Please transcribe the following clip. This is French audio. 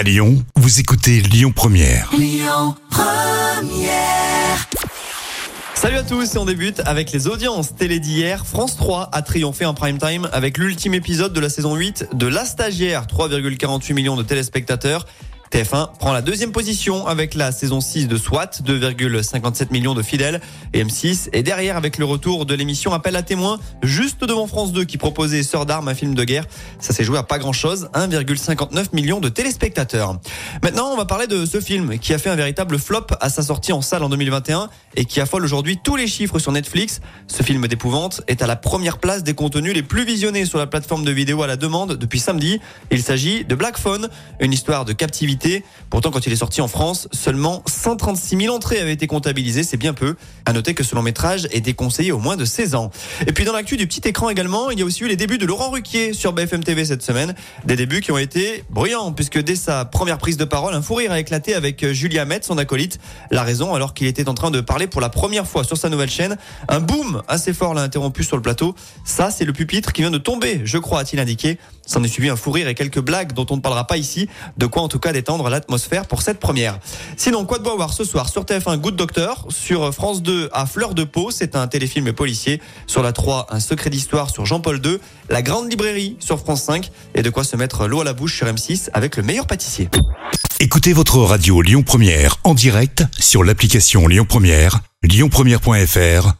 À Lyon, vous écoutez Lyon Première. Salut à tous et on débute avec les audiences télé d'hier. France 3 a triomphé en prime time avec l'ultime épisode de la saison 8 de La Stagiaire, 3,48 millions de téléspectateurs. TF1 prend la deuxième position avec la saison 6 de SWAT, 2,57 millions de fidèles. Et M6 est derrière avec le retour de l'émission Appel à témoins, juste devant France 2 qui proposait Sœur d'armes, un film de guerre. Ça s'est joué à pas grand chose, 1,59 millions de téléspectateurs. Maintenant, on va parler de ce film qui a fait un véritable flop à sa sortie en salle en 2021 et qui affole aujourd'hui tous les chiffres sur Netflix. Ce film d'épouvante est à la première place des contenus les plus visionnés sur la plateforme de vidéo à la demande depuis samedi. Il s'agit de Black Phone, une histoire de captivité Pourtant, quand il est sorti en France, seulement 136 000 entrées avaient été comptabilisées, c'est bien peu. À noter que ce long métrage est déconseillé au moins de 16 ans. Et puis dans l'actu du petit écran également, il y a aussi eu les débuts de Laurent Ruquier sur BFM TV cette semaine. Des débuts qui ont été bruyants, puisque dès sa première prise de parole, un fou rire a éclaté avec euh, Julia Metz, son acolyte. La raison, alors qu'il était en train de parler pour la première fois sur sa nouvelle chaîne, un boom assez fort l'a interrompu sur le plateau. Ça, c'est le pupitre qui vient de tomber, je crois, a-t-il indiqué. S'en est suivi un fou rire et quelques blagues dont on ne parlera pas ici. De quoi en tout cas détendre l'atmosphère pour cette première. Sinon, quoi de voir ce soir sur TF1 Good Doctor, sur France 2 à Fleur de Peau, c'est un téléfilm policier. Sur la 3, un secret d'histoire sur Jean-Paul II. La grande librairie sur France 5 et de quoi se mettre l'eau à la bouche sur M6 avec le meilleur pâtissier. Écoutez votre radio Lyon Première en direct sur l'application Lyon Première, lyonpremière.fr